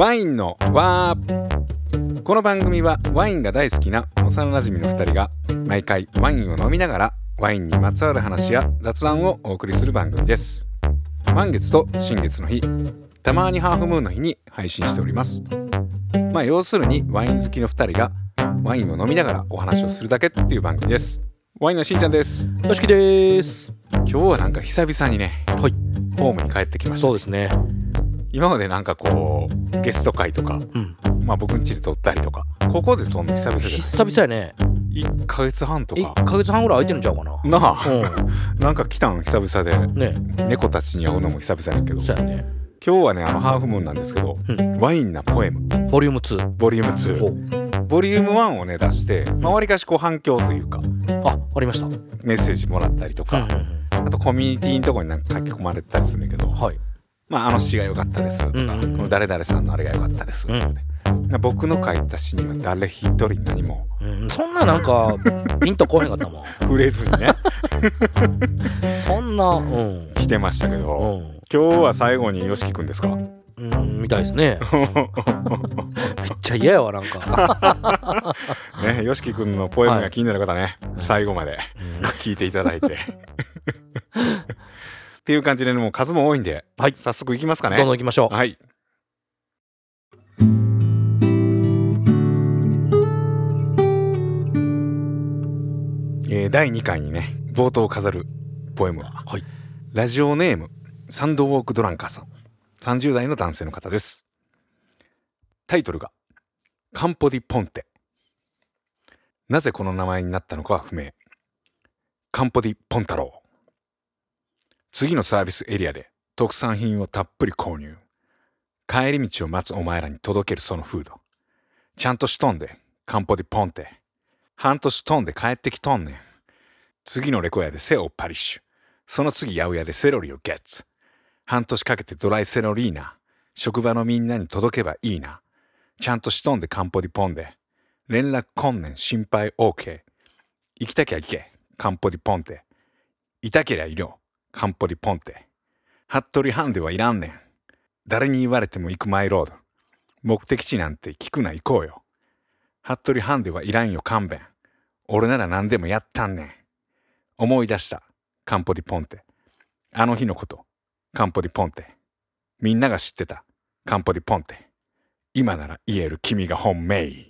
ワインのわーこの番組はワインが大好きな幼馴染の2人が毎回ワインを飲みながらワインにまつわる話や雑談をお送りする番組です。満月と新月の日たまにハーフムーンの日に配信しております。まあ要するにワイン好きの2人がワインを飲みながらお話をするだけっていう番組です。ワインのしんちゃんです。よしきです。今日はなんか久々にねはい。ホームに帰ってきました。そうですね今までなんかこうゲスト会とかうん。まあ僕ん家で撮ったりとかここで撮んの久々じゃない？久々やね。1ヶ月半とか。1ヶ月半ぐらい空いてるんちゃうかな。なあ。う なんか来たん久々んね。で猫たちに会うのも久々やけど。そうやね。今日はねあのハーフムーンなんですけど、うん。ワインなポエム。ボリューム2ボリュームほ2ボリューム1をね出してわりかしこう反響というかあありました。うんメッセージもらったりとか、うんうん。あとコミュニティのとこになんか書き込まれてたりするんだけど、はいまああの詩が良かったですとか、うんうん誰々さんのあれが良かったです。とかで、僕の書いた詩には誰一人何も。うん。そんななんか ピンとこへんかったもん。触れずにね。そんなうん。来てましたけど、うん。今日は最後によしきくんですか？うんみたいですね。めっちゃ嫌やわなんか。ねよしきくんのポエムが気になる方ね、最後までうん。聞いていただいてっていう感じでねもう数も多いんで、はい。早速いきますかね。どんどん行きましょう。はい。えー第2回にね冒頭を飾るポエム。は、はい。ラジオネームサンドウォークドランカーさん。30代の男性の方です。タイトルが「カンポディ・ポンテ」なぜこの名前になったのかは不明。カンポディ・ポン太郎次のサービスエリアで特産品をたっぷり購入。帰り道を待つお前らに届けるそのフードちゃんとしとんで。カンポディ・ポンテ半年とんで帰ってきとんねん。次のレコヤでセオパリッシュ。その次八百屋でセロリをゲッツ。半年かけてドライセロリーナ。職場のみんなに届けばいいな。ちゃんとしとんでカンポディポンで。連絡こんねん心配 OK 行きたきゃ行け。カンポディポンテいたけりゃいろカンポディポンテ。服部ハンデはいらんねん。誰に言われても行くマイロード。目的地なんて聞くな行こうよ。服部ハンデはいらんよ勘弁。俺なら何でもやったんねん。思い出した。カンポディポンテ。あの日のこと。カンポディポンテ。みんなが知ってた。カンポディポンテ。今なら言える君が本命。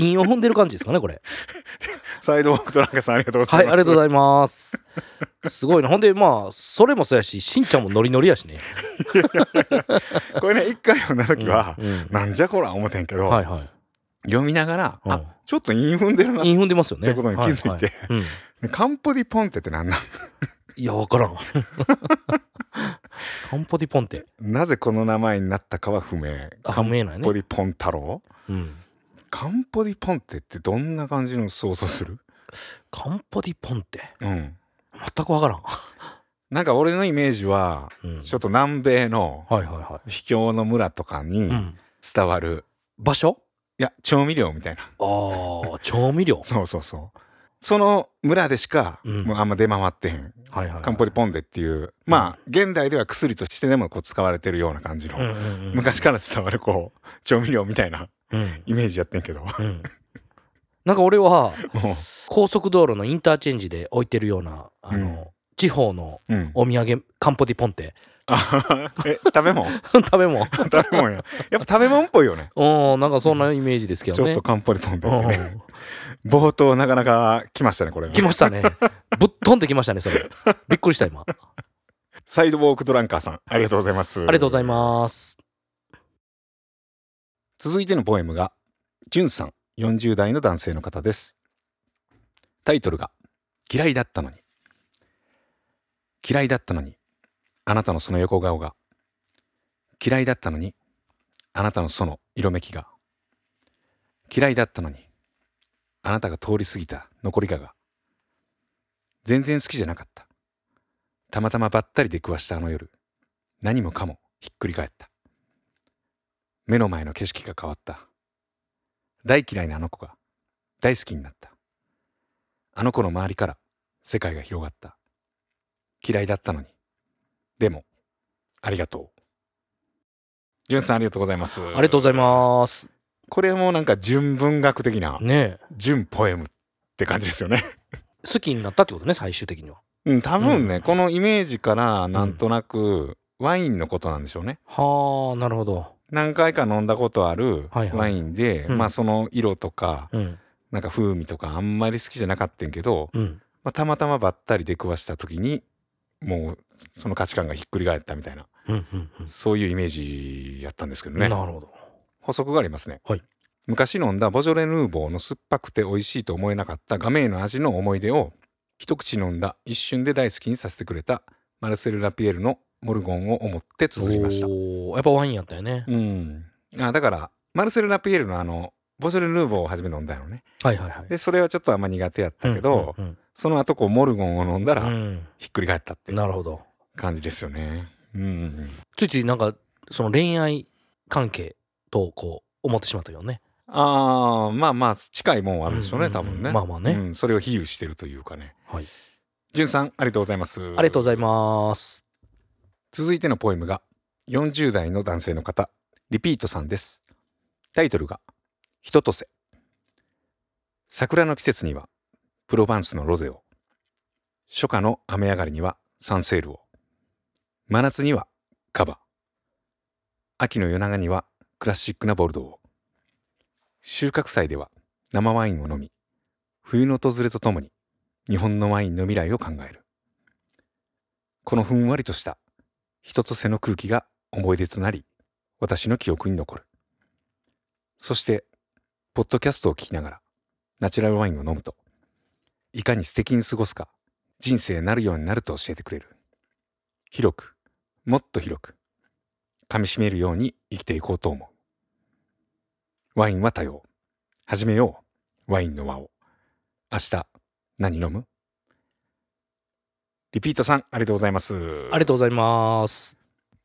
韻を踏んでる感じですかねこれ。サイドウォークトランカさんありがとうござはいいます。ありがとうございます。すごいなほんでまあそれもそうやししんちゃんもノリノリやしね。これね一回読んだ時は、うんうん。なんじゃこら思ってんけど、はいはい。読みながら、うん。あちょっと韻踏んでるなっ韻踏んでますよね。てことに気づいて、ははうん。カンポディポンテって何なん？いやわからん。カンポディポンテ。なぜこの名前になったかは不明。あカン不明なんやね。ポディポン太郎？うんカンポディポンテってどんな感じの想像する？カンポディポンテ？うん。全くわからん、なんか俺のイメージはうん、ちょっと南米のはいはいは秘境の村とかにい、うん、伝わる、場所？いや調味料みたいな。あー調味料？そうそうそう。その村でしか、うん。もうあんま出回ってへん。はいはい、はい、カンポディポンデっていうまあ現代では薬としてでもこう使われてるような感じの、うんうんうん、昔から伝わるこう調味料みたいなうんイメージやってんけど。もうん、なんか俺はう。高速道路のインターチェンジで置いてるようなあの、うん。地方のうん。お土産カンポディポンテ。あえ食べ物？食べ物。食べ物や。やっぱ食べ物っぽいよね。うんなんかそんなイメージですけちょっどねとカンポディポンデってね。うん。冒頭なかなか来ましたねこれね。来ましたね。ぶっ飛んできましたねそれ。びっくりした今。あ サイドウォークドランカーさんありがとうございます。りがとうございます続いてのポエムがじゅんさん40代の男性の方です。タイトルが嫌いだったのに。嫌いだったのにあなたのその横顔が。嫌いだったのにあなたのその色めきが。嫌いだったのにあなたが通り過ぎた残りがが。全然好きじゃなかった。たまたまばったり出くわしたあの夜何もかもひっくり返った。目の前の景色が変わった。大嫌いなあの子が大好きになった。あの子の周りから世界が広がった。嫌いだったのに。でもありがとう。じゅんさんありがとうございます。ありがとうございます。これもなんか純文学的なねえ。純ポエムって感じですよね。好きになったってことね最終的には。うん多分ね、うん。このイメージからなんとなくワインのことなんでしょうね。はあなるほど何回か飲んだことあるはいはい。ワインで、うん。まあその色とかうん。なんか風味とかあんまり好きじゃなかったんけど、うん。まあ、たまたまばったり出くわした時にもうその価値観がひっくり返ったみたいなうんうんうん。そういうイメージやったんですけどね。なるほど。補足がありますね、はい。昔飲んだボジョレ・ヌーボーの酸っぱくて美味しいと思えなかったガメーの味の思い出を一口飲んだ一瞬で大好きにさせてくれたマルセル・ラピエールのモルゴンを思って綴りました。おーやっぱワインやったよね。うん。あだからマルセル・ラピエールのあのボジョレ・ヌーボーを初め飲んだのね。はいはいはい。でそれはちょっとあんま苦手やったけど、うんうんその後こうモルゴンを飲んだらうん。ひっくり返ったってなるほど。感じですよね。うん。ついついなんかその恋愛関係とこう思ってしまったよね。ああまあまあ近いもんはあるでしょうね、うんうんうん。多分ね。まあまあね。うん、それを比喩してるというかね。はい。じゅんさんありがとうございます。ありがとうございます続いてのポエムが40代の男性の方リピートさんです。タイトルが「人ととせ」桜の季節にはプロバンスのロゼを。初夏の雨上がりにはサンセールを。真夏にはカバ秋の夜長にはクラシックなボルドーを。収穫祭では生ワインを飲み冬の訪れとともに日本のワインの未来を考える。このふんわりとした一つ背の空気が思い出となり私の記憶に残る。そしてポッドキャストを聞きながらナチュラルワインを飲むといかに素敵に過ごすか人生なるようになると教えてくれる。広くもっと広く噛みしめるように生きていこうと思う。ワインは多様。始めよう。ワインの輪を。明日何飲む？リピートさんありがとうございます。ありがとうございます。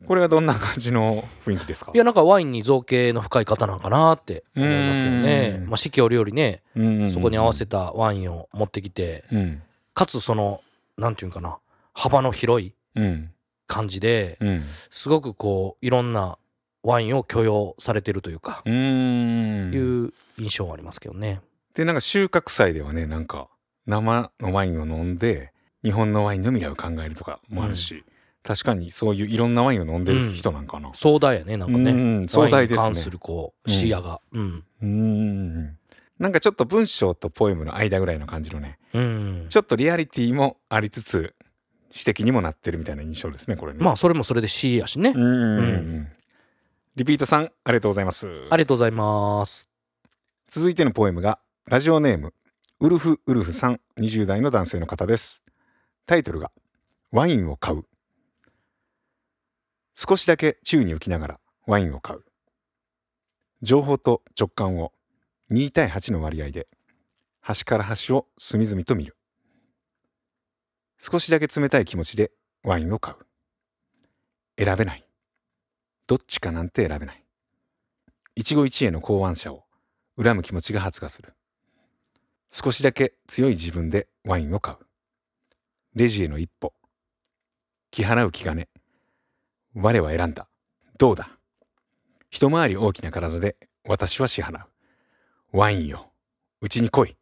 これはどんな感じの雰囲気ですか？いやなんかワインに造形の深い方なんかなって思いますけどうん。ねまあ四季折々ねうん。そこに合わせたワインを持ってきてうん。かつそのなんていうんかな幅の広いうん。感じでうん。すごくこういろんなワインを許容されてるというかうん。いう印象はありますけどね。でなんか収穫祭ではねなんか生のワインを飲んで日本のワインの未来を考えるとかもあるし、確かにそういういろんなワインを飲んでる人なんかな、壮大やねなんかね。うん壮大ですね。関するこう視野が。うん。うん。なんかちょっと文章とポエムの間ぐらいの感じのね。うん。ちょっとリアリティもありつつ詩的にもなってるみたいな印象ですねこれね。まあそれもそれで詩やしね。うん。うん。うんうんリピートさんありがとうございます。ありがとうございます。続いてのポエムがラジオネームウルフウルフさん20代の男性の方ですタイトルがワインを買う。少しだけ宙に浮きながらワインを買う。情報と直感を2対8の割合で端から端を隅々と見る。少しだけ冷たい気持ちでワインを買う。選べない。どっちかなんて選べない。一期一会の考案者を恨む気持ちが発芽する。少しだけ強い自分でワインを買う。レジへの一歩。気払う気兼ね。我は選んだ。どうだ。一回り大きな体で私は支払う。ワインよ。うちに来い。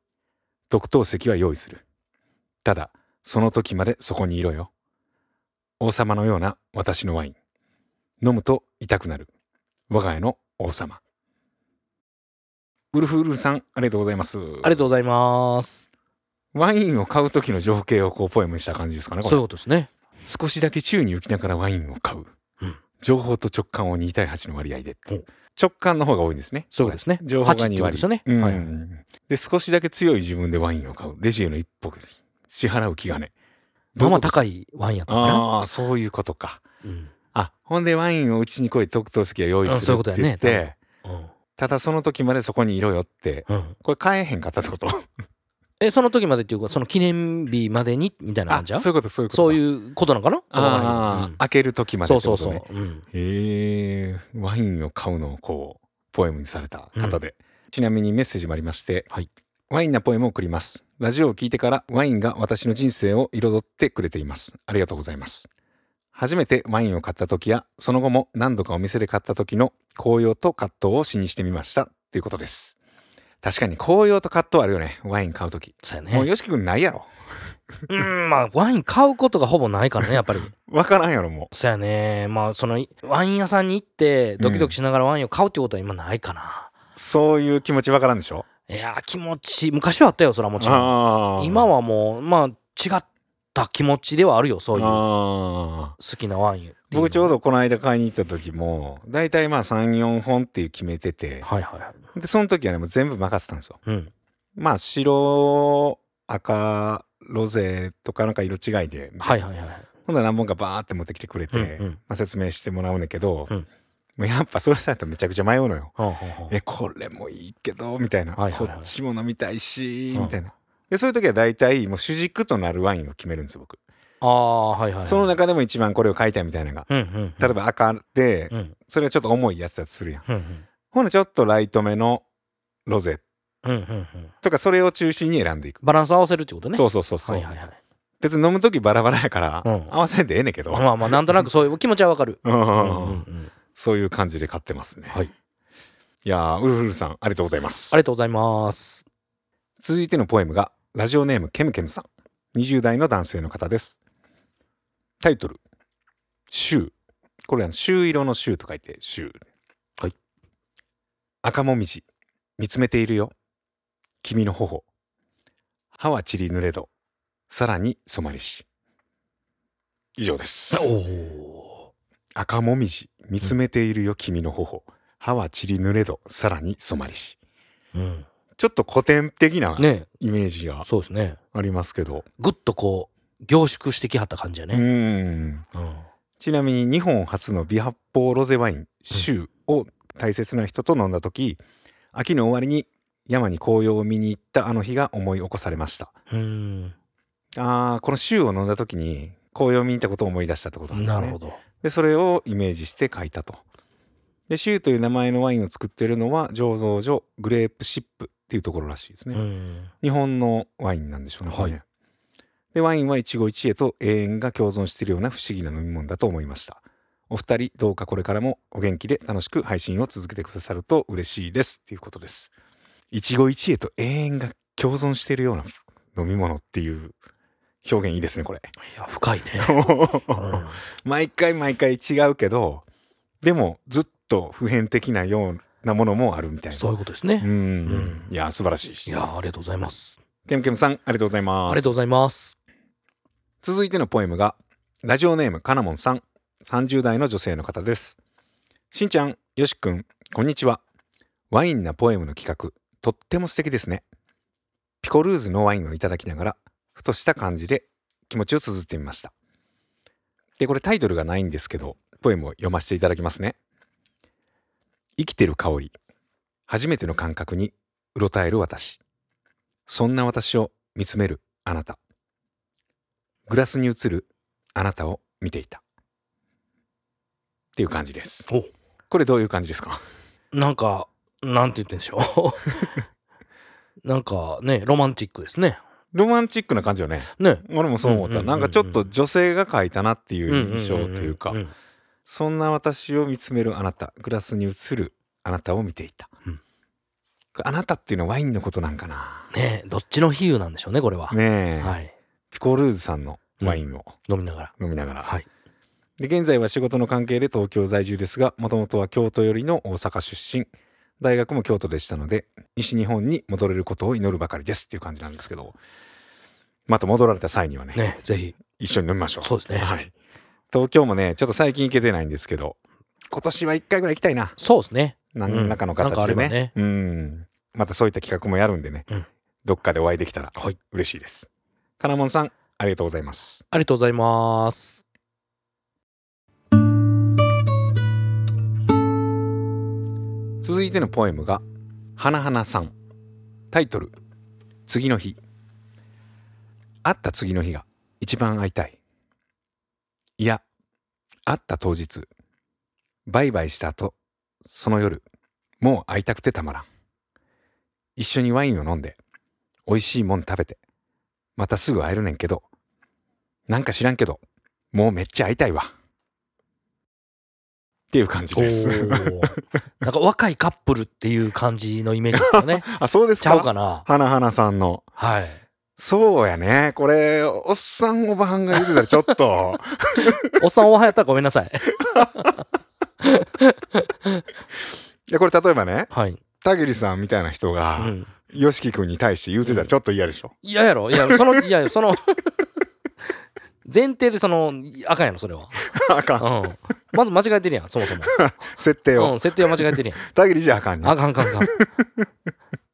特等席は用意する。ただその時までそこにいろよ。王様のような私のワイン。飲むと痛くなる。我が家の王様。ウルフウルフさんありがとうございます。ありがとうございます。ワインを買う時の情景をこうポエムにした感じですかねそういうことですね。少しだけ宙に浮きながらワインを買う、うん。情報と直感を2対8の割合で。お直感の方が多いんですね。そうですね。情報が8って2割ですよね。うん。はいで少しだけ強い自分でワインを買う。レジへの一歩支払う気兼ね。まあまあ高いいワインやったかな。ああそういうことか。うん。あほんでワインをうちに来い特等席は用意うんするってそういうことやね。言って、うんただその時までそこにいろよって。うん。これ買えへんかったってこと？えその時までっていうかその記念日までにみたいなあ感じそういうことそういうこと。そうういうことなのかな？ああ、うん。開ける時までそうそうそう。うん。へえワインを買うのをこうポエムにされた方で、ちなみにメッセージもありまして、はい。ワインなポエムを送ります。ラジオを聞いてからワインが私の人生を彩ってくれています。ありがとうございます。初めてワインを買った時や、その後も何度かお店で買った時の紅葉と葛藤を詩にしてみました。ということです。確かに紅葉と葛藤あるよね。ワイン買う時。そうやもうね。よしきくんないやろ。うん、まあ、ワイン買うことがほぼないからね、やっぱり。わからんやろ、もそうやね。まあ、その、ワイン屋さんに行って、ドキドキしながらワインを買うってことは今ないかな。う。そういう気持ちわからんでしょ？いやー、気持ち、昔はあったよ、それはもちろん。今はもう、まあ、違った気持ちではあるよ、そういう好きなワイン。僕ちょうどこの間買いに行った時も、だいたいまあ3、4本っていう決めてて、はいはいはい。で、その時はね、もう全部任せたんですよ。うん。まあ白赤ロゼとかなんか色違いで、はいはいはい。ほんなら何本かバーって持ってきてくれて、うんうんまあ、説明してもらうねんけど、うんもうやっぱそれされたらめちゃくちゃ迷うのよ。えこれもいいけどみたいな、こっちも飲みたいし、うんみたいな。でそういう時は大体もう主軸となるワインを決めるんですよ僕、ああ、はいはいはい。その中でも一番これを買いたいみたいなのがうんうん。例えば赤で、うん。それはちょっと重いやつだとするやんうんうん。ほなちょっとライトめのロゼうんうんうん。とかそれを中心に選んでいく、バランス合わせるってことね。そうそうそうそう、はいはいはい。別に飲む時バラバラやから、うん合わせんでええねんけど、まあまあ、なんとなくそういう 気持ちはわかる。うんうんうんうんうんうん。そういう感じで買ってますね。はい。いやーウルフルさんありがとうございます。ありがとうございます。続いてのポエムがラジオネームケムケムさん20代の男性の方です。タイトル「秋」これは秋色の秋と書いて秋。はい。赤もみじ。見つめているよ。君の頬。歯は散りぬれど。さらに染まりし。以上です。おお。赤もみじ。見つめているよ君の頬。歯は散りぬれど。さらに染まりし。うん。ちょっと古典的なね。イメージがそうですね。ありますけど、ぐっとこう、凝縮してきはった感じやうね。んうん。ちなみに日本初の微発泡ロゼワイン「秋」を大切な人と飲んだ時秋の終わりに山に紅葉を見に行ったあの日が思い起こされましたうん。あーこの「秋」を飲んだ時に紅葉を見に行ったことを思い出したってことなんですねなるほど。でそれをイメージして書いたとで「秋」という名前のワインを作っているのは醸造所グレープシップっていうところらしいですね、うん。日本のワインなんでしょうね。はいでワインは一期一会と永遠が共存しているような不思議な飲み物だと思いました。お二人どうかこれからもお元気で楽しく配信を続けてくださると嬉しいですっていうことです。一期一会と永遠が共存しているような飲み物っていう表現いいですねこれ。いや、深いね。う ん毎回毎回違うけどでもずっと普遍的なようなものもあるみたいな。そういうことですねう。ん、うんいや素晴らしい。いや、ありがとうございます。ケムケムさんありがとうございます。ありがとうございます。続いてのポエムがラジオネームかなもんさん30代の女性の方です。しんちゃんよしくんこんにちは。ワインなポエムの企画とっても素敵ですね。ピコルーズのワインをいただきながらふとした感じで気持ちを綴ってみました。でこれタイトルがないんですけどポエムを読ませていただきますね。生きてる香り初めての感覚にうろたえる私。そんな私を見つめるあなた。グラスに映るあなたを見ていた。っていう感じです。おこれどういう感じですか？なんか、なんて言ってんでしょう。なんかね、ロマンチックですね。ロマンチックな感じよね。ね。俺もそう思った。うんうんなんかちょっと女性が描いたなっていう印象というかそんな私を見つめるあなた、グラスに映るあなたを見ていた。うんあなたっていうのはワインのことなんかな。ねどっちの比喩なんでしょうね、これは。ねえ、はい。ピコルーズさんのワインを飲みながら。飲みながら。はい。で現在は仕事の関係で東京在住ですがもともとは京都寄りの大阪出身。大学も京都でしたので西日本に戻れることを祈るばかりです。っていう感じなんですけど。また戻られた際にはねね、ぜひ。一緒に飲みましょう。そうですね。はい、東京もねちょっと最近行けてないんですけど今年は一回ぐらい行きたいな。そうですね。何らかの形でね,、うん。またそういった企画もやるんでね、うん。どっかでお会いできたらはい。嬉しいです金門さんありがとうございます。ありがとうございます。続いてのポエムが「花々さん」タイトル「次の日」会った次の日が一番会いたい。いや会った当日バイバイした後その夜もう会いたくてたまらん。一緒にワインを飲んで美味しいもん食べてまたすぐ会えるねんけど。なんか知らんけどもうめっちゃ会いたいわ。っていう感じおです。ー。なんか若いカップルっていう感じのイメージですよね。あそうですちゃうかかな？花花さんの。はい。そうやね。これおっさんおばはんが言ってたらちょっと。おっさんおはやったらごめんなさい。いやこれ例えばねはい、田切さんみたいな人うがん、YOSHIKI 君に対して言うてたらちょっと嫌でしょ、嫌やろ？いやそのいやその前提でそのあかんやろそれは、あかん。うん、まず間違えてるやんそもそも、設定を、うん、設定は間違えてるやん。田切じゃあかんねあかんあかんあかん。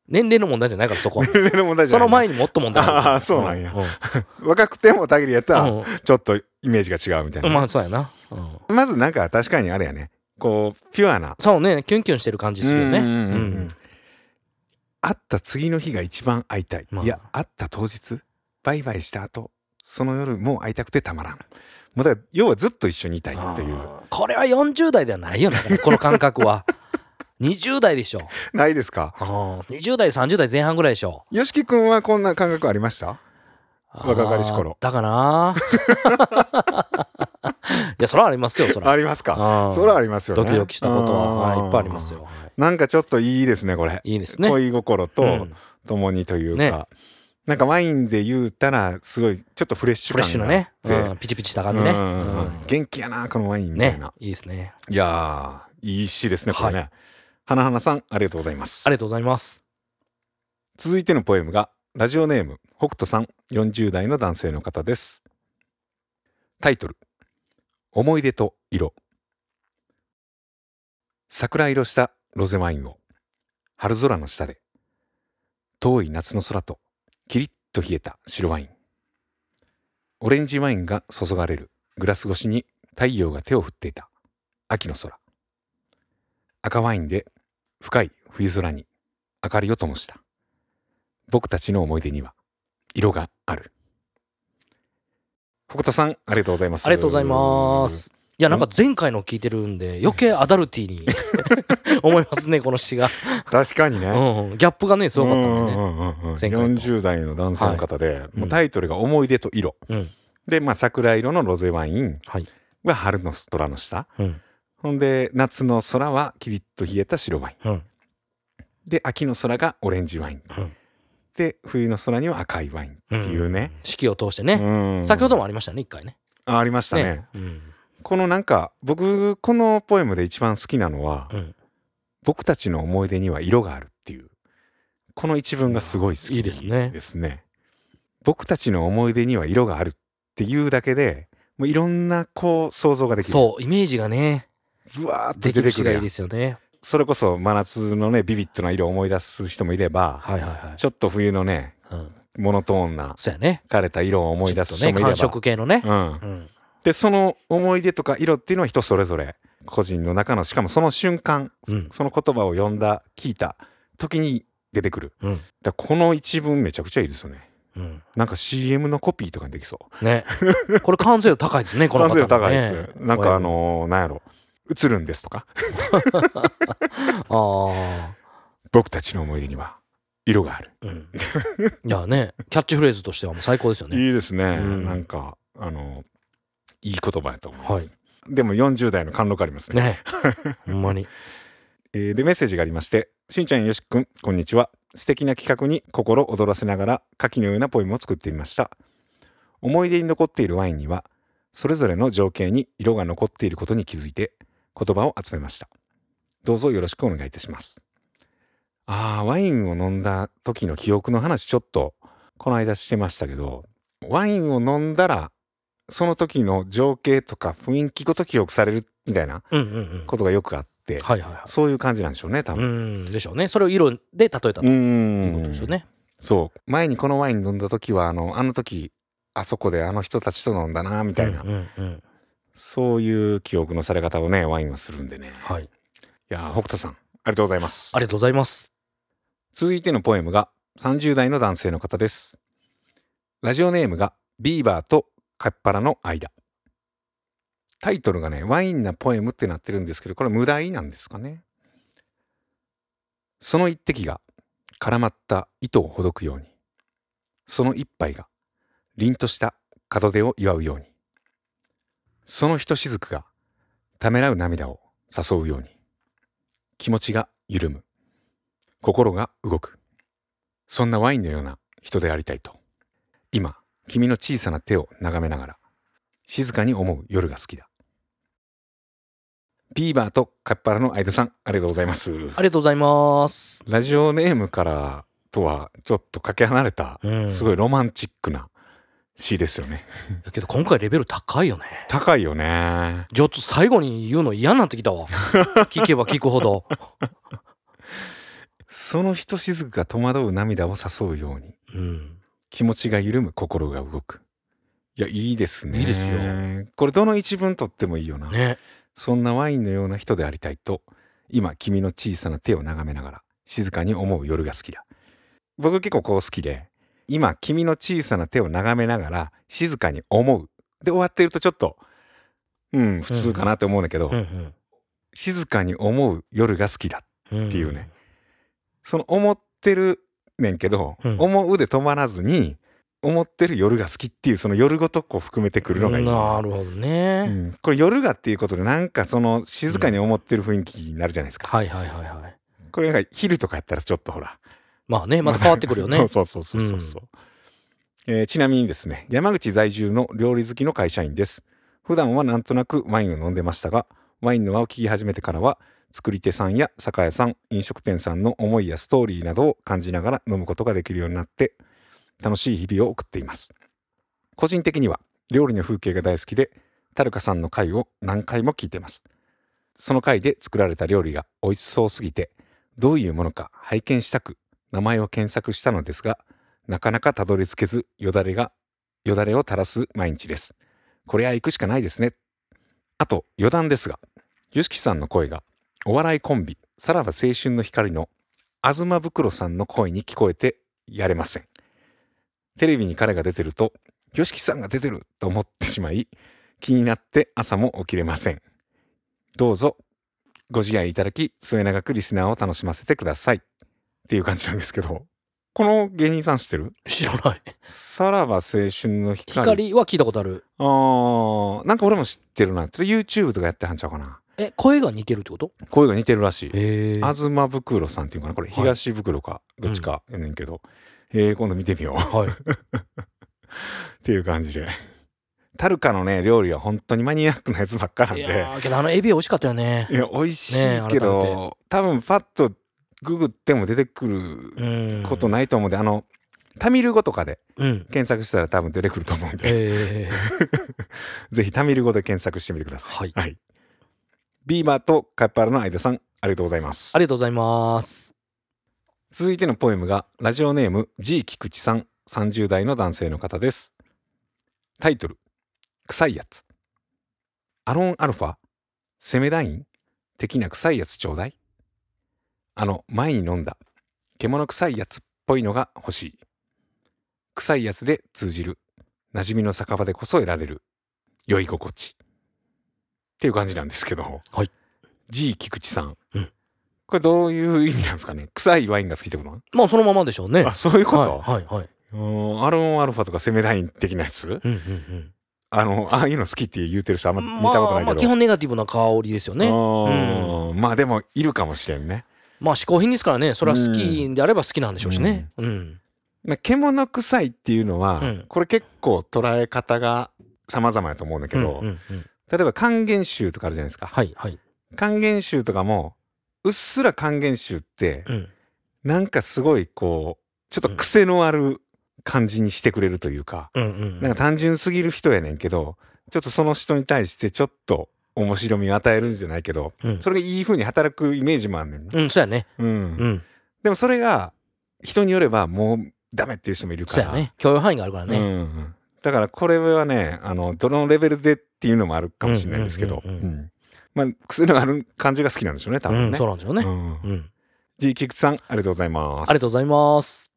年齢の問題じゃないからそこは。年齢の問題じゃない。その前にもっと問題ある。あーそうなんや。う若くても田切やったらうん。ちょっとイメージが違うみたいな、うんまあそうやな、うん、まずなんか確かにあれやね。こうピュアな。そうねキュンキュンしてる感じするよね。うんうんうんうん。うん会った次の日が一番会いたい、まあ。いや会った当日バイバイした後その夜もう会いたくてたまらん。もうだから要はずっと一緒にいたいっていう。これは40代ではないよね この感覚は。20代でしょ。ないですか？あー。20代30代前半ぐらいでしょ。よしきくんはこんな感覚ありました？若かりし頃。だかな いやそれはありますよそれ。ありますか？それはありますよね。ドキドキしたことは、はい、いっぱいありますよ。なんかちょっといいですねこれ。い、いいですね。恋心とうん。共にというか、ね。なんかワインで言うたらすごいちょっとフレッシュフレッシュなね、うん、ピチピチした感じね、うんうんうん。うん。元気やなこのワインみたいねな、いいですね。いやーいい詩ですねこれね、は花花さんありがとうございます。ありがとうございます。続いてのポエムがラジオネーム北斗さん40代の男性の方です。タイトル思い出と色。桜色したロゼワインを春空の下で遠い夏の空とキリッと冷えた白ワイン。オレンジワインが注がれるグラス越しに太陽が手を振っていた秋の空。赤ワインで深い冬空に明かりを灯した。僕たちの思い出には色がある。北斗さんありがとうございます。ありがとうございます。いやなんか前回の聞いてるんで余計アダルティーに 思いますねこの詩が、確かにね、うん。うん、ギャップがねすごかったんでね。うんうんうんうん。前回と。40代の男性の方で、うんもうタイトルが「思い出と色」うん。で、まあ、桜色のロゼワイン。はい、は春の空の下。うん。ほんで夏の空はキリッと冷えた白ワイン。うん。で秋の空がオレンジワイン。うんで冬の空には赤いワインっていうね、四季を通してね、うん。先ほどもありましたね一回ね。あありましたね。うん。このなんか僕このポエムで一番好きなのは、うん。僕たちの思い出には色があるっていうこの一文がすごい好きですね。ですね。僕たちの思い出には色があるっていうだけでもういろんなこう想像ができる。そうイメージがねぶわーっとでき出てくるがいいですよねそれこそ真夏のねビビッドな色を思い出す人もいれば、はいはいはい、ちょっと冬のねうん、モノトーンなね。枯れた色を思い出す人もいれば、寒色系のね、うん、うん、でその思い出とか色っていうのは人それぞれ個人の中のしかもその瞬間うん。その言葉を読んだ聞いた時に出てくる。うん。だこの一文めちゃくちゃいいですよね。うん。なんか CM のコピーとかにできそう。ね。これ完成度高いですねこの 完成度高いです、なんかあのーなんやろ映るんですとか。僕たちの思い出には色がある。うん。いやねキャッチフレーズとしてはもう最高ですよね。いいですね、うん。なんかあのいい言葉やと思います、でも40代の貫禄ありますね。ね。ほんまに。えーでメッセージがありましてしんちゃんよしくんこんにちは。素敵な企画に心躍らせながら下記のようなポエムを作ってみました。思い出に残っているワインにはそれぞれの情景に色が残っていることに気づいて言葉を集めました。どうぞよろしくお願いいたします。あーワインを飲んだ時の記憶の話ちょっとこの間してましたけどワインを飲んだらその時の情景とか雰囲気ごと記憶されるみたいなことがよくあって、そういう感じなんでしょうね多う分。んでしょうね。それを色で例えたとういうことんですよね。そう。前にこのワイン飲んだ時はあのあの時あそこであの人たちと飲んだなみたいな、そういう記憶のされ方をねワインはするんでね。はい。いやー北斗さんありがとうございます。ありがとうございます。続いてのポエムが30代の男性の方です。ラジオネームがビーバーとカッパラの間。タイトルがねワインなポエムってなってるんですけどこれ無題なんですかね。その一滴が絡まった糸をほどくように。その一杯が凛とした門出を祝うようにそのひとしずくがためらう涙を誘うように。気持ちが緩む。心が動く。そんなワインのような人でありたいと。今君の小さな手を眺めながら静かに思う夜が好きだ。ビーバーとカッパラの間さんありがとうございます。ありがとうございます。ラジオネームからとはちょっとかけ離れたうん。すごいロマンチックな詩ですよねや けど今回レベル高いよね。高いよねちょっと最後に言うの嫌になってきたわ。聞けば聞くほど。そのひとしずくが戸惑う涙を誘うようにうん。気持ちが緩む心が動くいやいいですねいいですよこれどの一文とってもいいよな、ね。そんなワインのような人でありたいと今君の小さな手を眺めながら静かに思う夜が好きだ僕結構こう好きで今君の小さな手を眺めながら静かに思うで終わってるとちょっとうん普通かなって思うんだけど、うん静かに思う夜が好きだうん。っていうね。その思ってるねんけど、うん思うで止まらずに思ってる夜が好きっていうその夜ごとこう含めてくるのがいい、なるほどうね。ん、これ夜がっていうことでなんかその静かに思ってる雰囲気になるじゃないですか、はいはいはいはい。これが昼とかやったらちょっとほらまあね、また変わってくるよね。そうそうそうそうそうそう、えーちなみにですね山口在住の料理好きの会社員です。普段はなんとなくワインを飲んでましたがワインの輪を聞き始めてからは作り手さんや酒屋さん飲食店さんの思いやストーリーなどを感じながら飲むことができるようになって楽しい日々を送っています。個人的には料理の風景が大好きでタルカさんの回を何回も聞いてます。その回で作られた料理が美味しそうすぎてどういうものか拝見したく名前を検索したのですがなかなかたどり着けずよだれがよだれを垂らす毎日です。これは行くしかないですね。あと余談ですが YOSHIKI さんの声がお笑いコンビさらば青春の光の東袋さんの声に聞こえてやれません。テレビに彼が出てると YOSHIKI さんが出てると思ってしまい気になって朝も起きれません。どうぞご自愛いただき末永くリスナーを楽しませてください。っていう感じなんですけどこの芸人さん知ってる？知らない。さらば青春の光。光は聞いたことある。あーなんか俺も知ってるな。それ YouTube とかやってはんちゃうかな。え、声が似てるってこと？声が似てるらしい。へえ。東袋さんっていうかな？これ。はい。東袋か？どっちかやねんけど、えー今度見てみよう。はい。っていう感じで。タルカのね料理は本当にマニアックなやつばっかなんで。いやーけどあのエビ美味しかったよね。い。や美味しいけど、多分パッとググっても出てくるうん。ことないと思うんで、あのタミル語とかでうん。検索したら多分出てくると思うんで、ええ。ぜひタミル語で検索してみてください。はいビーバーとカッパラの間さん、ありがとうございますあ。りがとうございます。続いてのポエムが、ラジオネーム G 菊池さん、30代の男性の方です。タイトル、臭いやつ。アロンアルファ、セメダイン的な臭いやつちょうだい。あの、前に飲んだ、獣臭いやつっぽいのが欲しい。臭いやつで通じる、馴染みの酒場でこそ得られる、酔い心地。っていう感じなんですけど、はい。G 菊池さん。うんこれどういう意味なんですかね？臭いワインが好きってこと？まあそのままでしょうね。あ、そういうこと、はいはいアロンアルファとかセメダイン的なやつ？うんうんあの、ああいうの好きって言うてる人あんまうん。見たことないけど。まあまあ基本ネガティブな香りですよね。うんまあでもいるかもしれんね。まあ嗜好品ですからね。それは好きであれば好きなんでしょうしね。うん。まあ獣臭いっていうのは、うんこれ結構捉え方が様々やと思うんだけど、うんうんうん例えば還元臭とかあるじゃないですか。はいはい。還元臭とかも、うっすら還元臭って、うん。なんかすごいこう、ちょっと癖のある感じにしてくれるというか、うんうん。なんか単純すぎる人やねんけど、ちょっとその人に対してちょっと面白みを与えるんじゃないけど、うんそれがいい風に働くイメージもあんねんな。うん、そうやね。うんうん。でもそれが人によればもうダメっていう人もいるから。そうやね。許容範囲があるからうね。ん。だからこれはね、あの、どのレベルでっていうのもあるかもしれないですけど、うんうんうんうんまあ、癖のある感じが好きなんでしょうね、多うん、分ね。そうなんですよね。うんうん。G 菊池さん、ありがとうございます。ありがとうございます。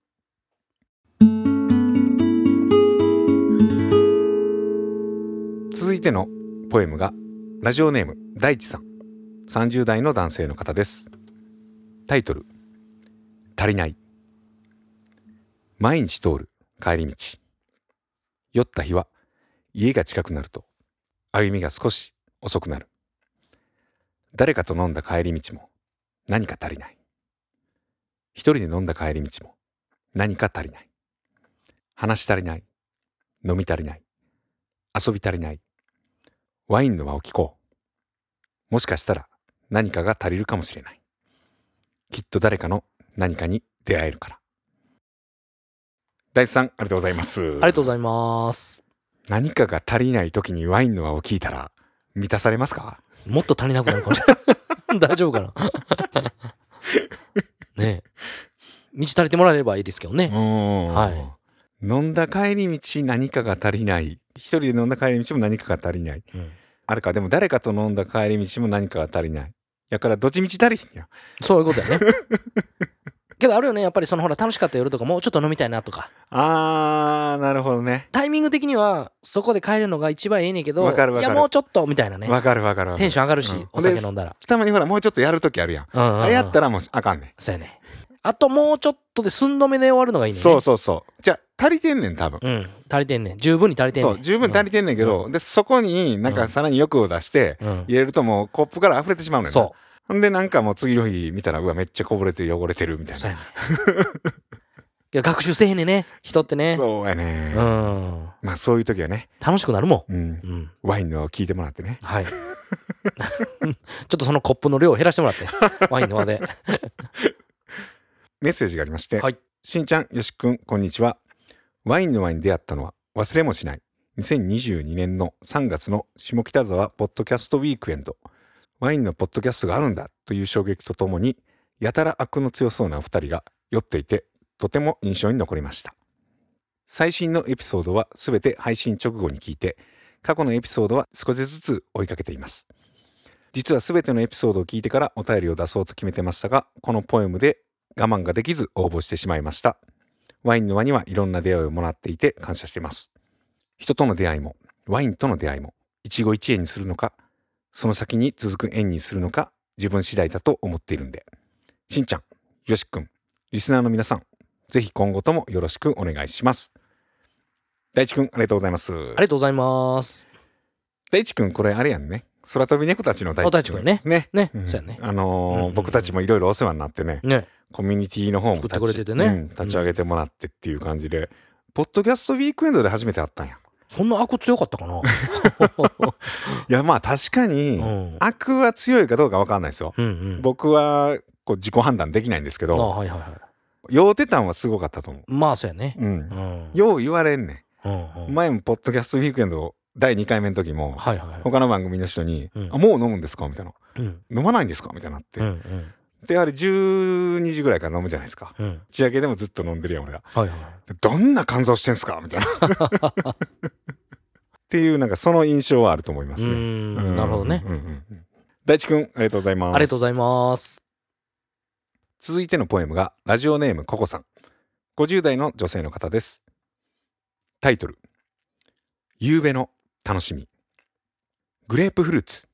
続いてのポエムがラジオネーム大地さん。30代の男性の方です。タイトル足りない。毎日通る帰り道。酔った日は家が近くなると歩みが少し遅くなる。誰かと飲んだ帰り道も何か足りない。一人で飲んだ帰り道も何か足りない。話足りない。飲み足りない。遊び足りない。ワインの輪を聞こう。もしかしたら何かが足りるかもしれない。きっと誰かの何かに出会えるから。大地さんありがとうございます。ありがとうございます。何かが足りない時にワインの輪を聞いたら満たされますか？もっと足りなくなるかもしれない。大丈夫かな？ねえ。満ち足りてもらえればいいですけどね。はい。飲んだ帰り道何かが足りない。一人で飲んだ帰り道も何かが足りない。うんあれか。でも誰かと飲んだ帰り道も何かが足りない。やからどっちみち足りひんや。そういうことやね。けどあるよね。やっぱりそのほら楽しかった夜とかもうちょっと飲みたいなとか。あーなるほどね。タイミング的にはそこで帰るのが一番いいねんけどわかるわかる。いやもうちょっとみたいなね。わかるわかるわかる。テンション上がるし、うん。お酒飲んだら、たまにほらもうちょっとやるときあるやん。うんうんうん。あれやったらもうあかんねそうやねあともうちょっとで寸止めで終わるのがいいねそうそうそう。じゃあ足りてんねん多分。うん。足りてんねん。十分に足りてんねん。そう十分足りてんねんけど、でそこになんかさらに欲を出してうん、うん入れるともうコップから溢れてしまうね。そほんでなんかもう次の日見たらうわめっちゃこぼれて汚れてるみたいな。うそうやね。いや学習せえへんねんね。人ってね。そうやね、うん。まあそういう時はね、楽しくなるもうん、ん。うん。ワインのを聞いてもらってね。はい。ちょっとそのコップの量を減らしてもらって。ワインの輪でメッセージがありまして、はい。しんちゃんよしくんこんにちは。ワインの輪に出会ったのは忘れもしない。2022年の3月の下北沢ポッドキャストウィークエンド。ワインのポッドキャストがあるんだという衝撃とともにやたら悪の強そうなお二人が酔っていてとても印象に残りました。最新のエピソードはすべて配信直後に聞いて過去のエピソードは少しずつ追いかけています。実はすべてのエピソードを聞いてからお便りを出そうと決めてましたがこのポエムで我慢ができず応募してしまいました。ワインの輪にはいろんな出会いをもらっていて感謝しています。人との出会いもワインとの出会いも一期一会にするのかその先に続く縁にするのか自分次第だと思っているんで。しんちゃんよしくんリスナーの皆さんぜひ今後ともよろしくお願いします。大地くんありがとうございます。ありがとうございます。大地くんこれあれやんね空飛び猫たちの大地くんね。ね。ね、うん。そうやね。あの僕たちもいろいろお世話になってね。ね。コミュニティの方も作ってくれててね。うん立ち上げてもらってっていう感じで、ポッドキャストウィークエンドで初めて会ったんや。そんな悪強かったかな？いやまあ確かに、うん。悪は強いかどうか分かんないですよ、うんうん。僕はこう自己判断できないんですけあどはいはいはい。酔うてたんはすごかったと思う。まあそうやね。うん。うん。よう言われんねうんんうん。前もポッドキャストウィークエンド第2回目の時もはいはい。はい他の番組の人に「うん。あもう飲むんですか?」みたいな。うん「飲まないんですか?」みたいになって、うんうん。であれ12時ぐらいから飲むじゃないですか。うん。打ち上げでもずっと飲んでるやん俺。らはいはい。でどんな肝臓してんすか？みたいな。っていうなんかその印象はあると思いますうねん。なるほどね。うんうんうん。うん大地くんありがとうございます。ありがとうございます。続いてのポエムがラジオネームココさん。50代の女性の方です。タイトル「夕べの楽しみ」グレープフルーツ。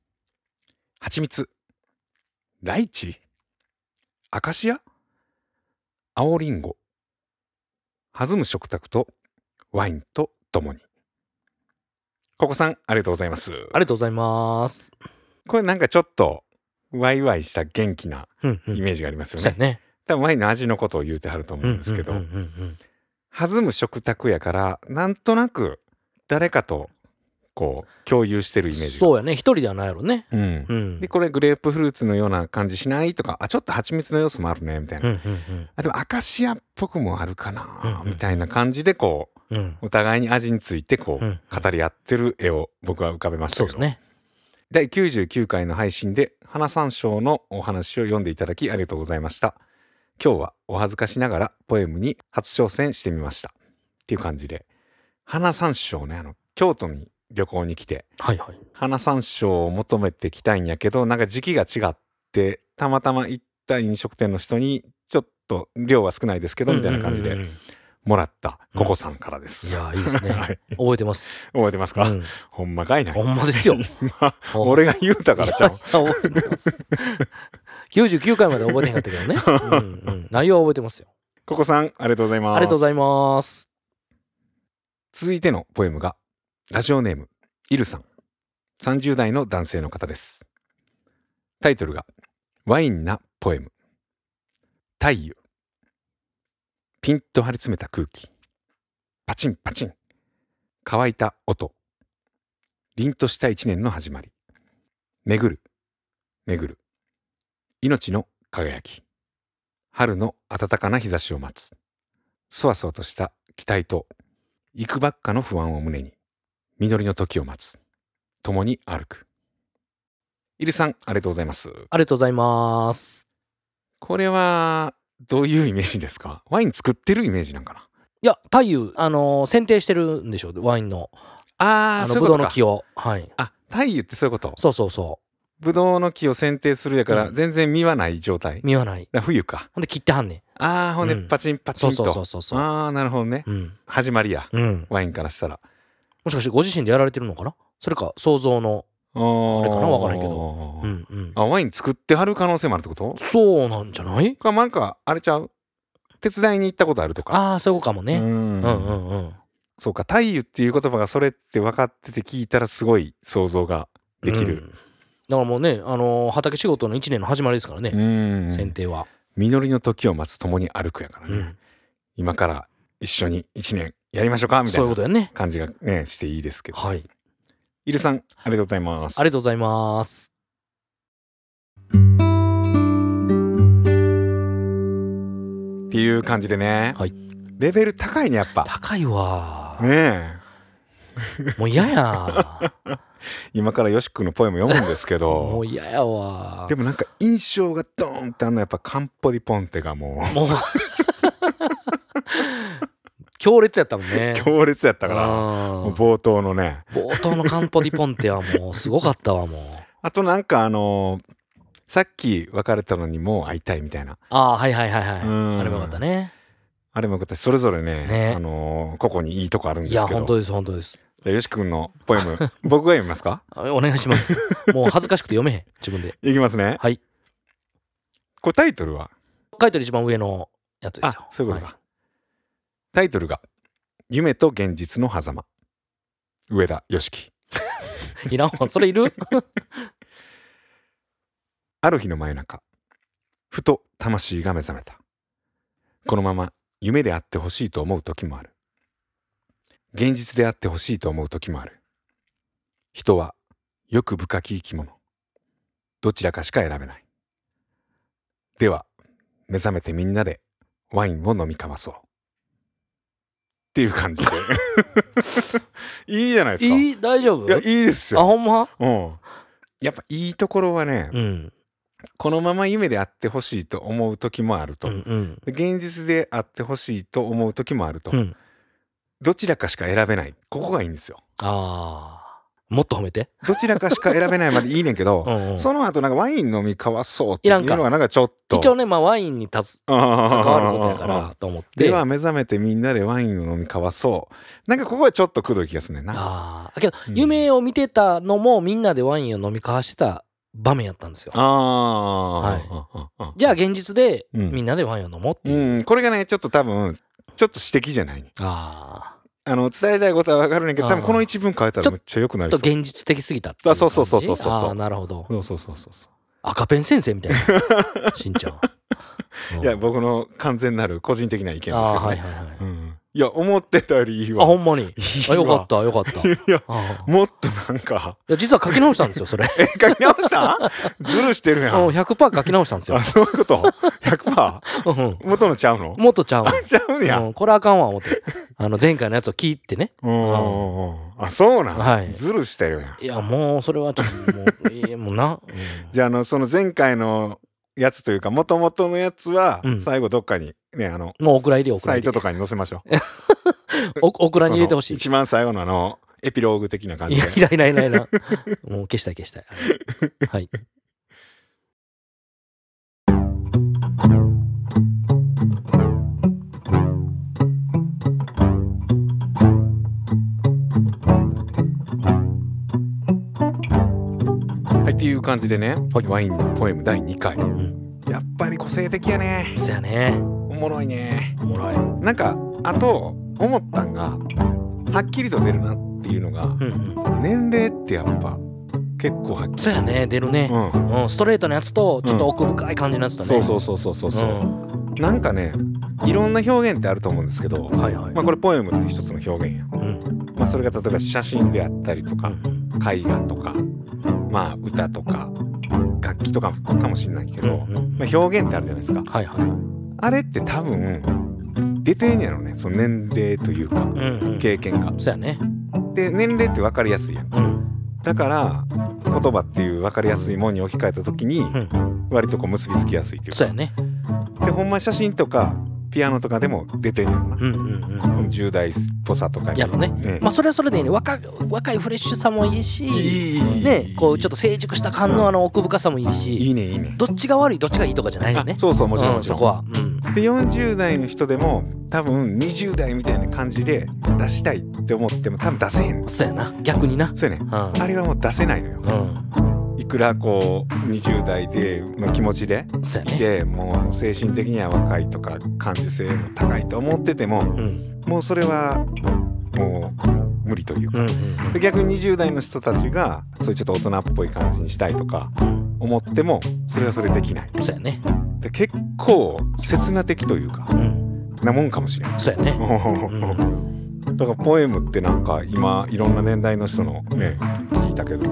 蜂蜜。ライチ。アカシア。青リンゴ。弾む食卓と。ワインとともに。ココさんありがとうございます。ありがとうございます。これなんかちょっとワイワイした元気なうんうん。イメージがありますよね。そうやね。多分ワインの味のことを言うてはると思うんですけど、うんうんうんうん。弾む食卓やからなんとなく誰かとこう共有してるイメージが。そうやね。一人ではないやろね。うん。うん。でこれグレープフルーツのような感じしないとかあちょっと蜂蜜の要素もあるねみたいな、うんうんあでもアカシアっぽくもあるかな、うんうん。みたいな感じでこううん。うんお互いに味についてこう、うん語り合ってる絵を僕は浮かべましたけど。そうですね。第99回の配信で花山椒のお話を読んでいただきありがとうございました。今日はお恥ずかしながらポエムに初挑戦してみました。っていう感じで。花山椒ねあの京都に旅行に来て。はいはい。花山椒を求めてきたんやけどなんか時期が違ってたまたま行った飲食店の人にちょっと量は少ないですけどみたいな感じでもらったココさんからです、いやいいですね。はい。覚えてます。覚えてますか、うん。ほんまかいな。ほんまですよ。今俺が言うたからちゃう。覚えてます。99回まで覚えてへんかったけどね。うんうん。内容は覚えてますよ。ココさんありがとうございます。ありがとうございます。続いてのポエムがラジオネームイルさん。30代の男性の方です。タイトルがワインなポエム。太陽。ピンと張り詰めた空気。パチンパチン。乾いた音。凛とした一年の始まり。巡る。巡る。命の輝き。春の暖かな日差しを待つ。そわそわとした期待と行くばっかの不安を胸に実りの時を待つ共に歩くイルさんありがとうございますありがとうございます。これはどういうイメージですか？ワイン作ってるイメージなんかな？いや、太夫、あのー剪定してるんでしょ？う、ワインの。ああの、ぶどうの木を。はい。あ太陽ってそういうこと？そうそうそぶどうの木を剪定するやからうん全然実はない状態、う。見はない。だ冬かほんで切ってはんねああほんでうんパチンパん。そうチンと、そうそうそうそう。ああなるほどねうん。始まりやうん。ワインからしたらもしかしてご自身でやられてるのかな？それか、想像の。あれかな？わからんけど。どうん。うん。あワイン作ってはる可能性もあるってこと？そうなんじゃない？かなんかあれちゃう？手伝いに行ったことあるとか？ああ、そういうことかもね。うん。うんうんうん。そうか太陽っていう言葉がそれって分かってて聞いたらすごい想像ができる。うん。だからもうね、あのー畑仕事の一年の始まりですからね、うん。剪定は。実りの時を待つ共に歩くやからね、うん。今から一緒に一年やりましょうかみたいうな。感じがねしていいですけどはい。イルさんありがとうございますありがとうございます。っていう感じでね、はいレベル高いねやっぱ高いわ。ね もう嫌や。え 今からよし君のポエム読むんですけ もどう嫌やわ。でもなんか印象がドーンってあるのはやっぱカンポディポンテがもうもう強烈やったもんね。強烈やったから冒頭のね冒頭のカンポディポンテはもうすごかったわもう。あとなんかあのーさっき別れたのにもう会いたいみたいなああはいはいはいはい。うんあれもよかったね。あれもよかったしそれぞれねねあのーここにいいとこあるんでいやすけど本当です本当です。じゃあよし君のポエム 僕が読みますか？あお願いします。もう恥ずかしくて読めへん自分で。いきますねはい。これタイトルは？書いてる一番上のやつですよあ。そういうことか、はタイトルが「夢と現実の狭間」上田よしきい。いらんわ。それいる？ある日の真夜中ふと魂が目覚めた。このまま夢であってほしいと思う時もある。現実であってほしいと思う時もある。人は欲深き生き物。どちらかしか選べない。では目覚めてみんなでワインを飲み交わそうっていう感じで。いいじゃないですか。いい？い大丈夫？やいいですあよ、ほんま？うん、やっぱいいところはね、うん。このまま夢であってほしいと思う時もあると、うんうん。で現実であってほしいと思う時もあると、うん。どちらかしか選べない。ここがいいんですよ。ああもっと褒めて？どちらかしか選べないまでいいねんけど、うんうん。その後なんかワイン飲み交わそうっていうんのがなんかちょっと。一応ねまあワインに立つわることやからと思って。では目覚めてみんなでワインを飲み交わそう。なんかここはちょっとくどい気がするねんな。ああけど、うん。夢を見てたのもみんなでワインを飲み交わしてた場面やったんですよ。ああはい。あじゃあ現実でうんみんなでワインを飲もうってういう、ん。これがねちょっと多分ちょっと指摘じゃないねああの伝えたいことは分かるねんけど多分この一文変えたらめっちゃ良くなありそう。ちょっと現実的すぎたっていうあそうそうそうそうそうなるほどそうそう。そうそうそう赤ペン先生みたいな。しんちゃん、う んいや僕の完全なる個人的な意見ですけどね、ああはいはいはい、うん、いや思ってたよりいいわ。あほんまに？いいあわよかったよかった。いやもっとなんか。いや実は書き直したんですよそれ。え書き直した？ずるしてるやうんん100%書き直したんですよ。あ、そういうこと ?100%? うん。元のちゃうの？もっとちゃうわ。ちゃうねや。うんこれあかんわ思って。あの前回のやつを聞いてね。うんあ、そうなん、はい。ずるしてるやん。いやもうそれはちょっともういやもうな、うん。じゃあ、あの、その前回のやつというか、もともとのやつはう、ん。最後どっかに、ね、あの、もうお蔵入りお蔵サ入り。イトとかに載せましょう。おオクラに入れてほしい。一番最後のあの、エピローグ的な感いじで。やいらいないいない。なもう消したい消したい。あれはいっていう感じでね、はい。ワインのポエム第2回。ん。やっぱり個性的やね。そやね。おもろいね。おもろい。なんか、あと、思ったんが、はっきりと出るなっていうのがうんうん。年齢ってやっぱ結構はっきり。そうやね。出るね。うん。うん。ストレートのやつとちょっと奥深い感じのやつだね。そうそうそうそうそうそう、うんなんかねいろんな表現ってあると思うんですけど、はいはい。まあこれポエムって一つの表現や、うん。まあ、それが例えば写真であったりとかうん。絵画とかまあ歌とか楽器とかかもしれないけど、うんうんまあ、表現ってあるじゃないですか。はいはい。あれって多分出てんやろねその年齢というかうんうん。経験が。そうやね。で年齢って分かりやすいやん。うん。だから言葉っていう分かりやすいものに置き換えた時にうん。割とこう結びつきやすいっていうか。そうやね。でほんま写真とかピアノとかでも出てんやろな、うんうんうんうん。10代っぽさとか。にやろね。ええまあそれはそれでいいね。若い若いフレッシュさもいいしねこうちょっと成熟した感のあの奥深さもいいしいいねいいね。どっちが悪いどっちがいいとかじゃないよね。あそうそうもちろんうん、そこは。うん。で40代の人でも多分20代みたいな感じで出したいって思っても多分出せへん。そうやな。逆にな。そうやね。うん。あれはもう出せないのよ。うんいくらこう20代での気持ちでいそうやね。てもう精神的には若いとか感受性も高いと思っててもうん。もうそれはもう無理というか。うんうんで逆に20代の人たちがそういうちょっと大人っぽい感じにしたいとかうん。思ってもそれはそれできない。そうやね。で結構刹那的というかうん。なもんかもしれないそうやね。うん。だからポエムってなんか今いろんな年代の人のね聞いたけど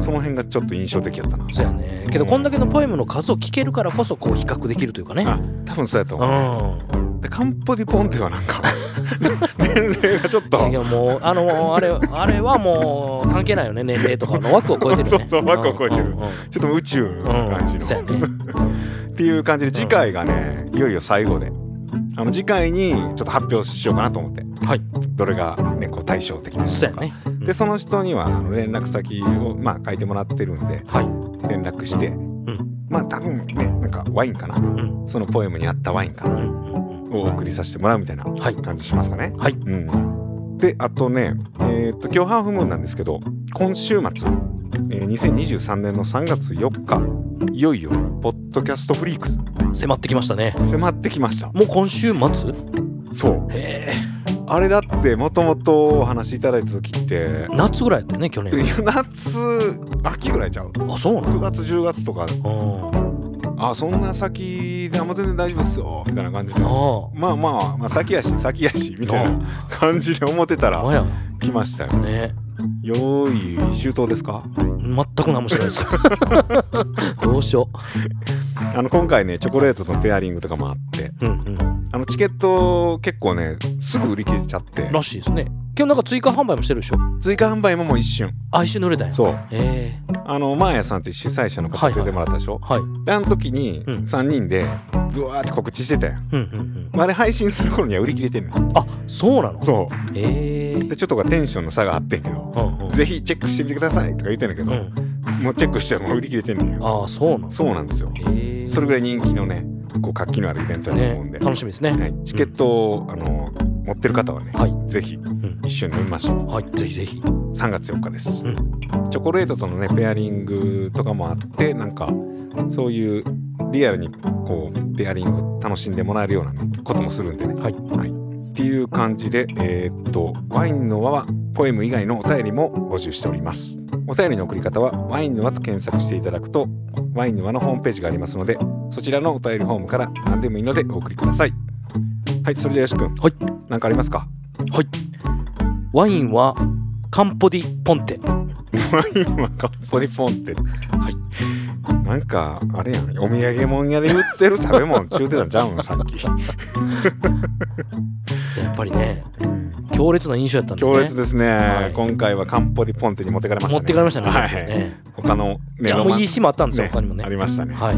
その辺がちょっと印象的やったな。そうやね。けどこんだけのポエムの数を聞けるからこそこう比較できるというかね。あ多分そうやとう思う、でカンポディポンテはなんか 年齢がちょっと。んいやもうあのあれあれはもう関係ないよね。年齢とかの枠を超えてるよね。そうそう枠を超えてる。うんうんうん。ちょっと宇宙の感じの、そうやね。っていう感じで次回がねいよいよ最後であの次回にちょっと発表しようかなと思って。はい。どれがねこう対照的なのか。そうやね。うん。でその人にはあの連絡先をまあ書いてもらってるんではい。連絡して、ん。まあ多分ねなんかワインかな。うん。そのポエムに合ったワインかな。うんうんうん。をお送りさせてもらうみたいなはい。感じしますかね。はい。うん、であとねえーっと今日ハーフムーンなんですけど今週末、えー2023年の3月4日いよいよポッドキャストフリークス迫ってきましたね。迫ってきました。もう今週末？そう。へえ。あれだってもともとお話しいただいた時って夏ぐらいやったよね去年夏秋ぐらいちゃう。あそうな9の月10月とか。うん。あそんな先であんま全然大丈夫っすよみたいな感じで。あまあまあまあ先やし先やしみたいな感じで思ってたら来ましたよ。ね。用意周到ですか？全く何もしてないです。どうしよあの今回ねチョコレートとのペアリングとかもあってううんうん。あのチケット結構ねすぐ売り切れちゃって。らしいですね。今日なんか追加販売もしてるでしょ？追加販売ももう一瞬。あ一緒に売れたんや。そう。へえ。あのマーヤさんって主催者の方はいはい出てもらったでしょ、はいであの時にうん。3人でブワーって告知してたようんうんうん。あれ配信する頃には売り切れてんのあそうなの？そへえ。うでちょっとがテンションの差があってんけどうんうん。ぜひチェックしてみてくださいとか言ってんだけど、うんもうチェックしてもう売り切れてんのよ。ああそうなのそうなんですよ。それぐらい人気のねこう活気のあるイベントだと思うんで、ね楽しみですね。はい、チケットを、あの持ってる方はね、はい。ぜひん。一緒に飲みましょう。はい。ぜひぜひ。3月4日です、うん。チョコレートとのねペアリングとかもあってなんかそういうリアルにこうペアリング楽しんでもらえるような、ね、こともするんでね。はい。っていう感じでえーっとワインの輪はポエム以外のお便りも募集しておりますお便りの送り方はワインの輪と検索していただくとワインの輪のホームページがありますのでそちらのお便りフォームから何でもいいのでお送りください。はいそれではよし君はい。何かありますか？はい。ワインはカンポディポンテ。ワインはカッポリポンってはいなんかあれやんお土産物屋で売ってる食べ物 中てたんちゃうのさっき、やっぱりねうん。強烈な印象やったんでね。強烈ですね、はい。今回はカンポリポンテに持ってかれましたね。持ってかれましたねはい、ね。他のいやもういい詩もあったんですよね他にもね。ありましたね、はい。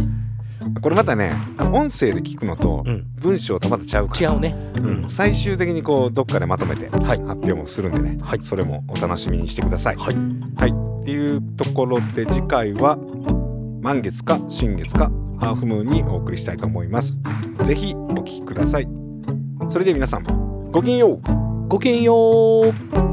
これまたね音声で聞くのとうん。文章とまたちゃうから、違うね。うん。最終的にこうどっかでまとめて発はい。表もするんでね、はい。それもお楽しみにしてください。はい。はい、っていうところで次回は満月か新月かハーフムーンにお送りしたいと思います。ぜひお聴きください。それでは皆さんごきげんようごきげんよう